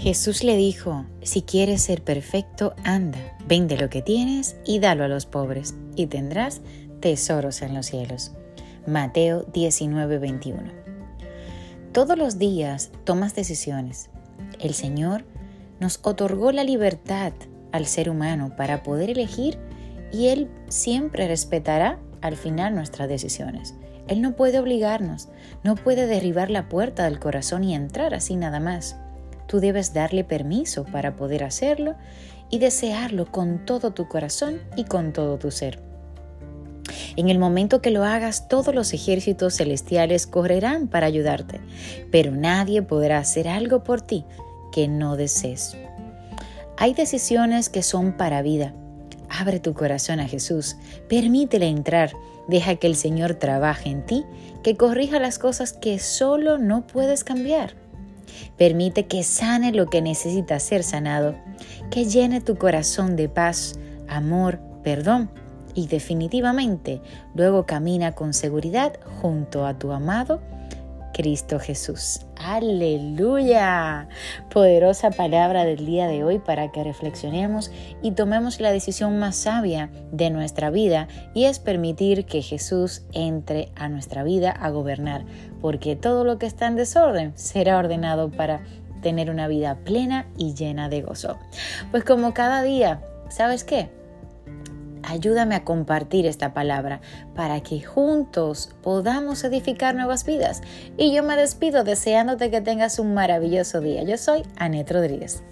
Jesús le dijo, si quieres ser perfecto, anda, vende lo que tienes y dalo a los pobres, y tendrás tesoros en los cielos. Mateo 19:21. Todos los días tomas decisiones. El Señor nos otorgó la libertad al ser humano para poder elegir y Él siempre respetará al final nuestras decisiones. Él no puede obligarnos, no puede derribar la puerta del corazón y entrar así nada más. Tú debes darle permiso para poder hacerlo y desearlo con todo tu corazón y con todo tu ser. En el momento que lo hagas, todos los ejércitos celestiales correrán para ayudarte, pero nadie podrá hacer algo por ti que no desees. Hay decisiones que son para vida. Abre tu corazón a Jesús, permítele entrar, deja que el Señor trabaje en ti, que corrija las cosas que solo no puedes cambiar. Permite que sane lo que necesita ser sanado, que llene tu corazón de paz, amor, perdón y definitivamente luego camina con seguridad junto a tu amado Cristo Jesús. Aleluya. Poderosa palabra del día de hoy para que reflexionemos y tomemos la decisión más sabia de nuestra vida y es permitir que Jesús entre a nuestra vida a gobernar, porque todo lo que está en desorden será ordenado para tener una vida plena y llena de gozo. Pues como cada día, ¿sabes qué? Ayúdame a compartir esta palabra para que juntos podamos edificar nuevas vidas. Y yo me despido deseándote que tengas un maravilloso día. Yo soy Anet Rodríguez.